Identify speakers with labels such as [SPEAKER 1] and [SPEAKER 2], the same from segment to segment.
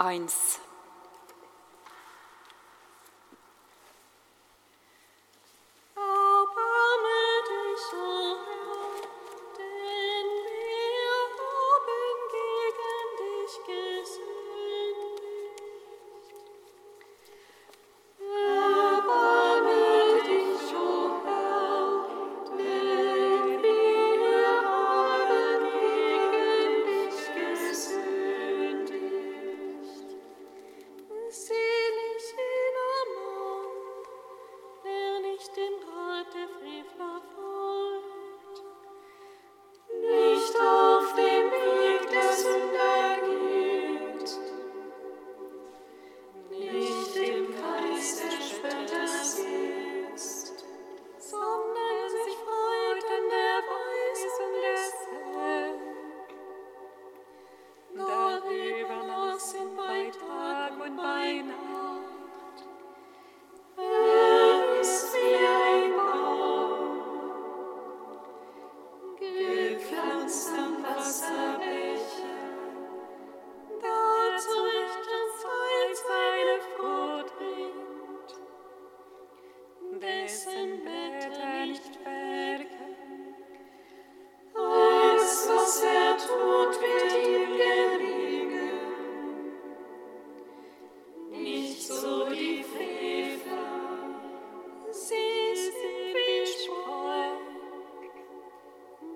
[SPEAKER 1] 1.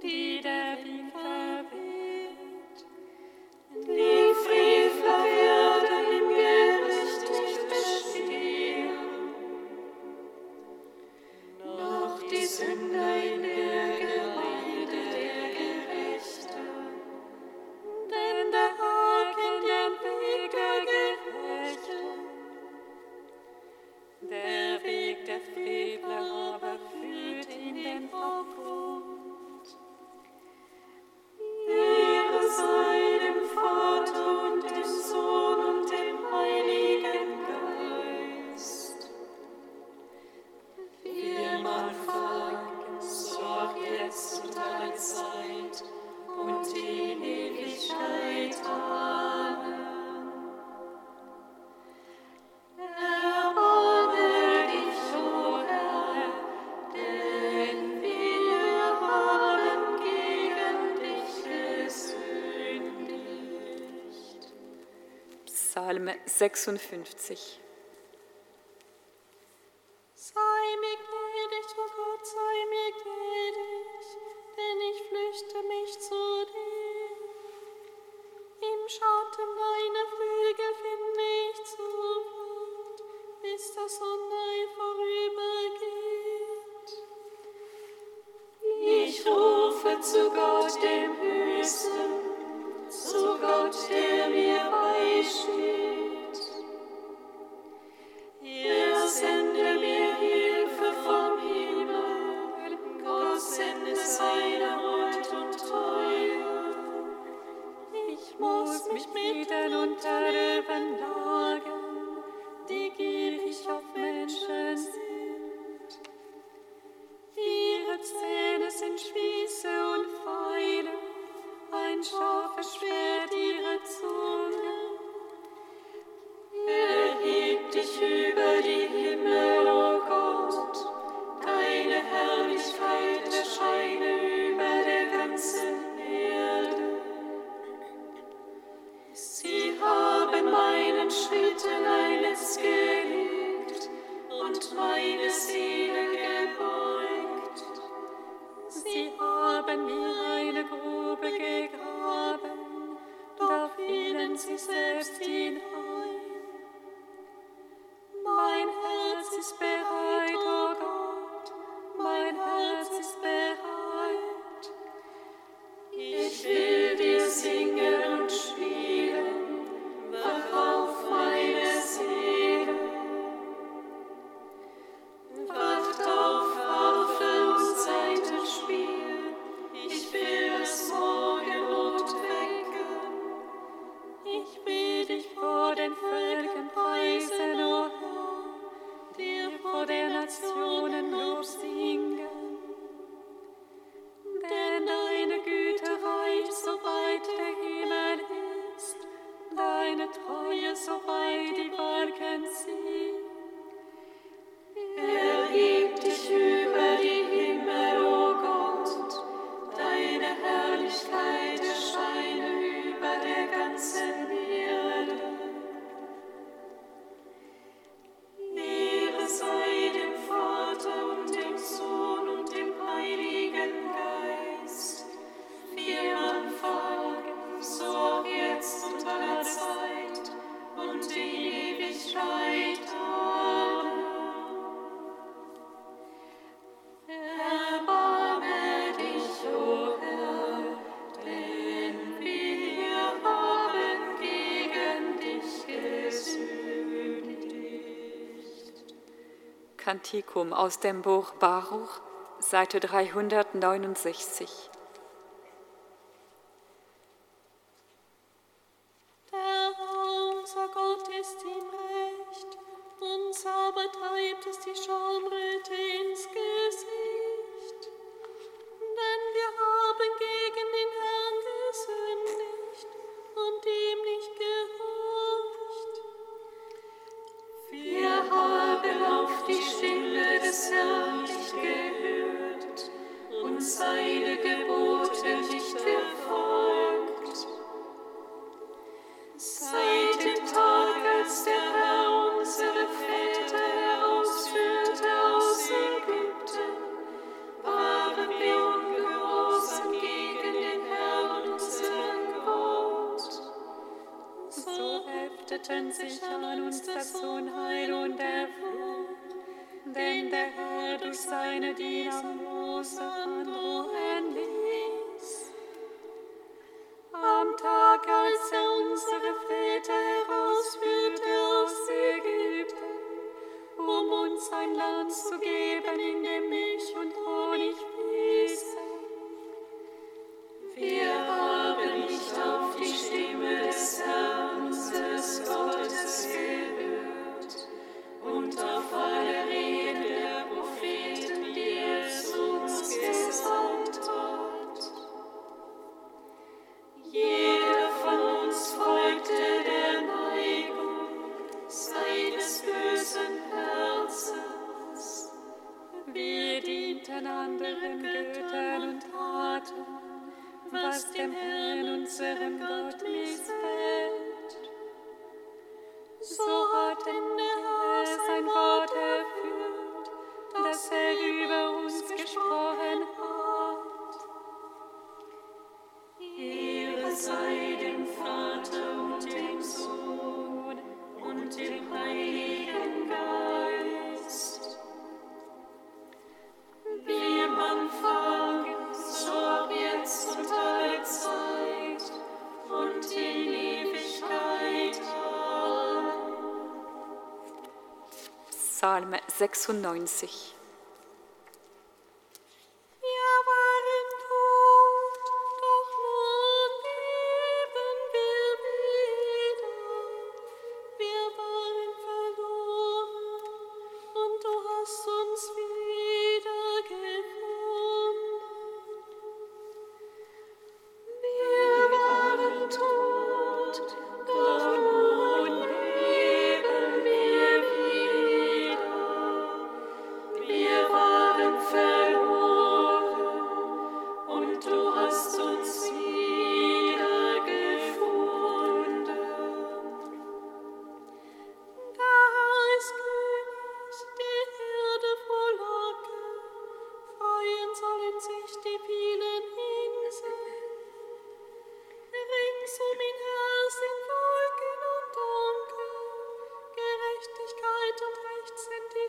[SPEAKER 1] die der
[SPEAKER 2] Psalm 56.
[SPEAKER 1] Schritten eines gelegt und meine Seele. Treue so.
[SPEAKER 2] Kantikum aus dem Buch Baruch, Seite 369.
[SPEAKER 1] Der unser Gott ist im Recht, unser betreibt ist die Schuld. Psalm 96.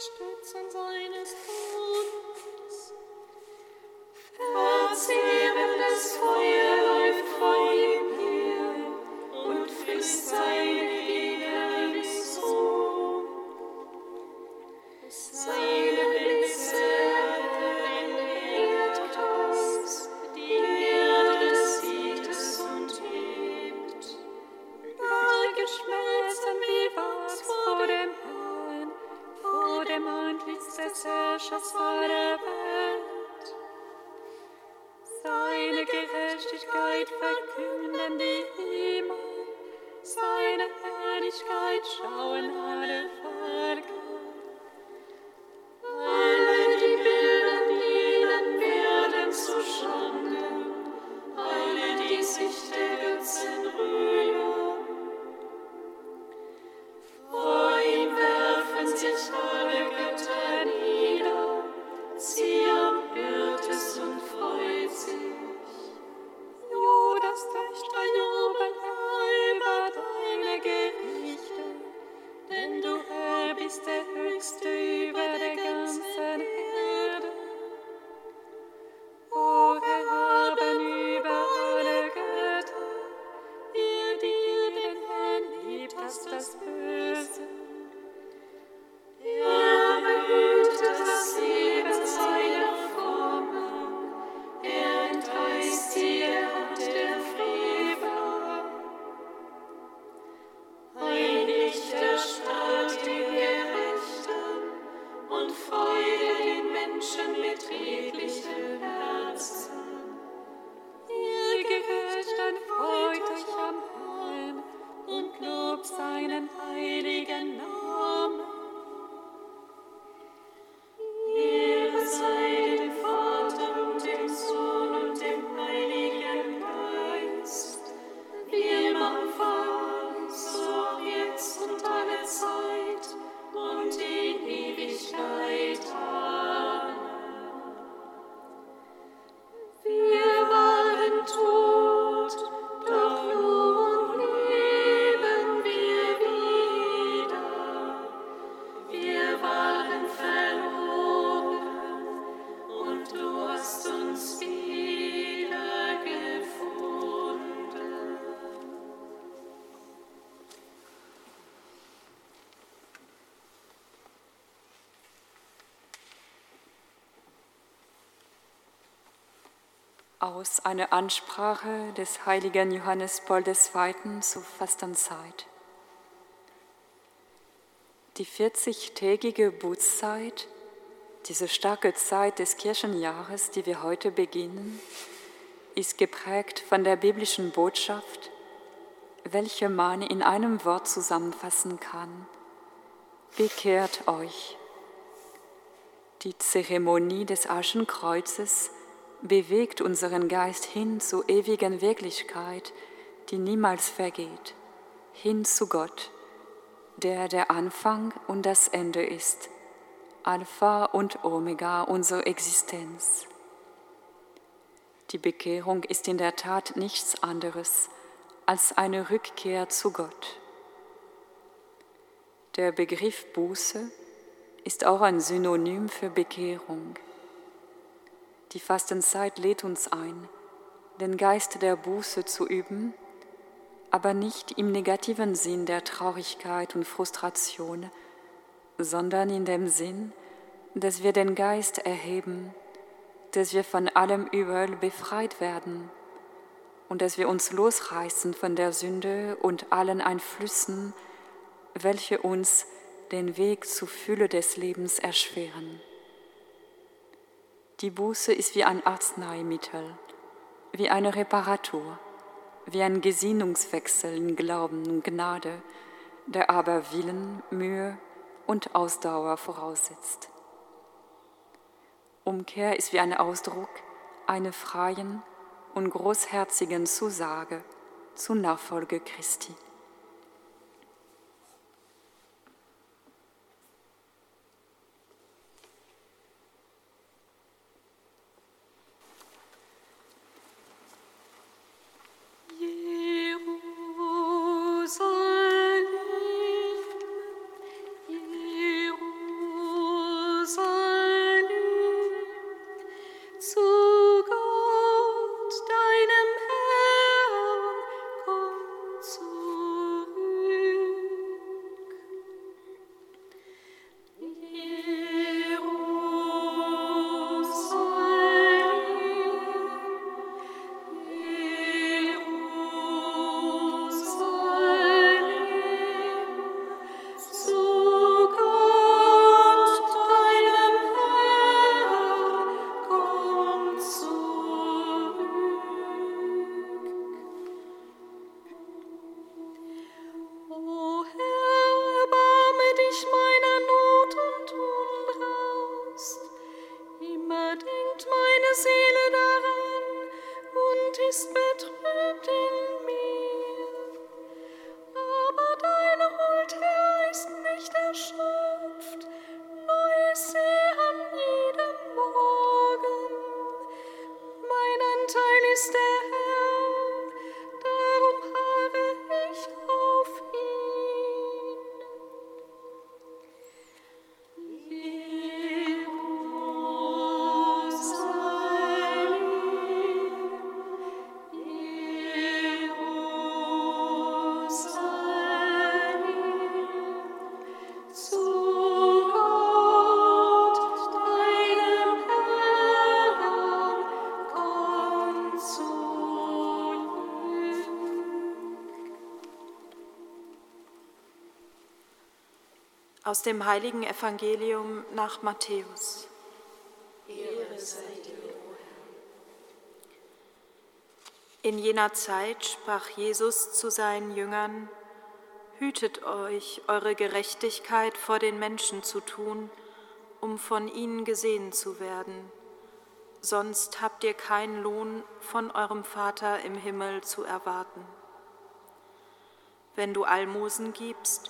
[SPEAKER 1] Stützen seines Todes. Verzehrendes Feuer. Aus einer Ansprache des heiligen Johannes Paul II. zur Fastenzeit. Die 40-tägige Bußzeit, diese starke Zeit des Kirchenjahres, die wir heute beginnen, ist geprägt von der biblischen Botschaft, welche man in einem Wort zusammenfassen kann. Bekehrt euch. Die Zeremonie des Aschenkreuzes bewegt unseren Geist hin zur ewigen Wirklichkeit, die niemals vergeht, hin zu Gott, der der Anfang und das Ende ist, Alpha und Omega unserer Existenz. Die Bekehrung ist in der Tat nichts anderes als eine Rückkehr zu Gott. Der Begriff Buße ist auch ein Synonym für Bekehrung. Die Fastenzeit lädt uns ein, den Geist der Buße zu üben, aber nicht im negativen Sinn der Traurigkeit und Frustration, sondern in dem Sinn, dass wir den Geist erheben, dass wir von allem Übel befreit werden und dass wir uns losreißen von der Sünde und allen Einflüssen, welche uns den Weg zur Fülle des Lebens erschweren. Die Buße ist wie ein Arzneimittel, wie eine Reparatur, wie ein Gesinnungswechsel in Glauben und Gnade, der aber Willen, Mühe und Ausdauer voraussetzt. Umkehr ist wie ein Ausdruck einer freien und großherzigen Zusage zur Nachfolge Christi.
[SPEAKER 3] Aus dem heiligen Evangelium nach Matthäus. In jener Zeit sprach Jesus zu seinen Jüngern, Hütet euch, eure Gerechtigkeit vor den Menschen zu tun, um von ihnen gesehen zu werden. Sonst habt ihr keinen Lohn von eurem Vater im Himmel zu erwarten. Wenn du Almosen gibst,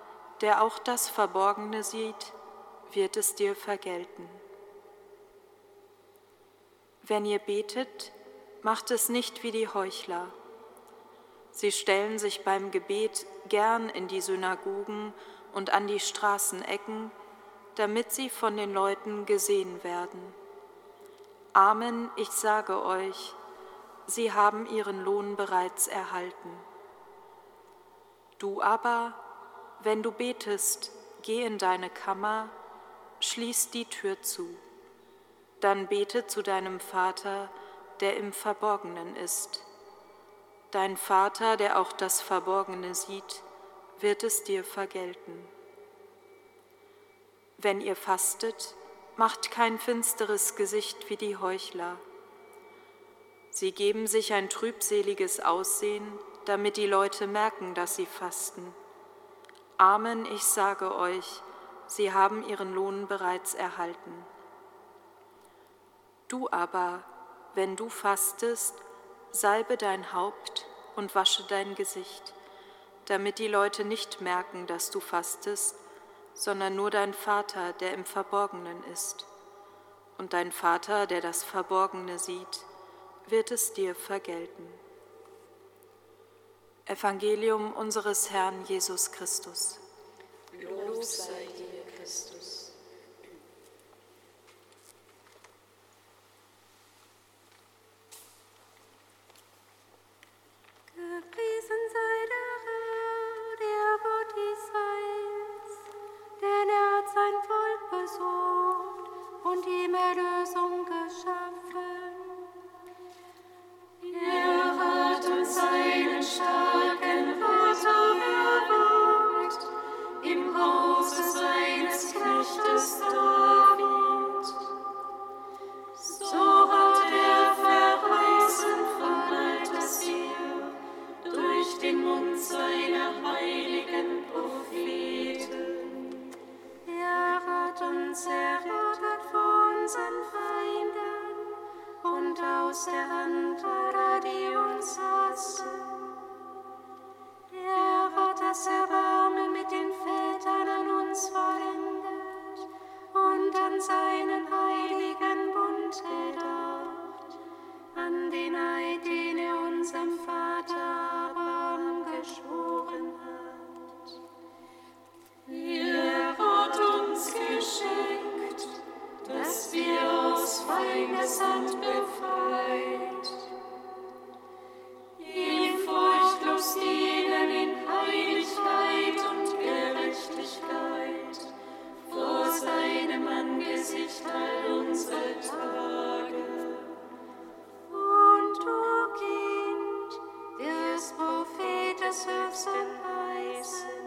[SPEAKER 3] der auch das Verborgene sieht, wird es dir vergelten. Wenn ihr betet, macht es nicht wie die Heuchler. Sie stellen sich beim Gebet gern in die Synagogen und an die Straßenecken, damit sie von den Leuten gesehen werden. Amen, ich sage euch, sie haben ihren Lohn bereits erhalten. Du aber, wenn du betest, geh in deine Kammer, schließ die Tür zu. Dann bete zu deinem Vater, der im Verborgenen ist. Dein Vater, der auch das Verborgene sieht, wird es dir vergelten. Wenn ihr fastet, macht kein finsteres Gesicht wie die Heuchler. Sie geben sich ein trübseliges Aussehen, damit die Leute merken, dass sie fasten. Amen, ich sage euch, sie haben ihren Lohn bereits erhalten. Du aber, wenn du fastest, salbe dein Haupt und wasche dein Gesicht, damit die Leute nicht merken, dass du fastest, sondern nur dein Vater, der im Verborgenen ist. Und dein Vater, der das Verborgene sieht, wird es dir vergelten. Evangelium unseres Herrn Jesus Christus.
[SPEAKER 4] Lob sei dir, Christus.
[SPEAKER 1] Gepriesen sei der Christ in thy.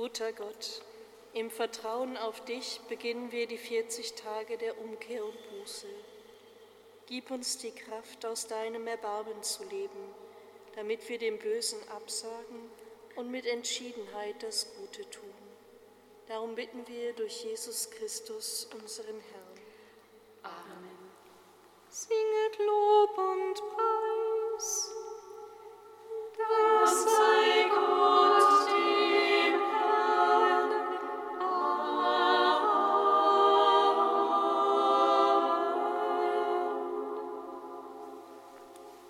[SPEAKER 1] Guter Gott, im Vertrauen auf dich beginnen wir die 40 Tage der Umkehr und Buße. Gib uns die Kraft, aus deinem Erbarmen zu leben, damit wir dem Bösen absagen und mit Entschiedenheit das Gute tun. Darum bitten wir durch Jesus Christus, unseren Herrn.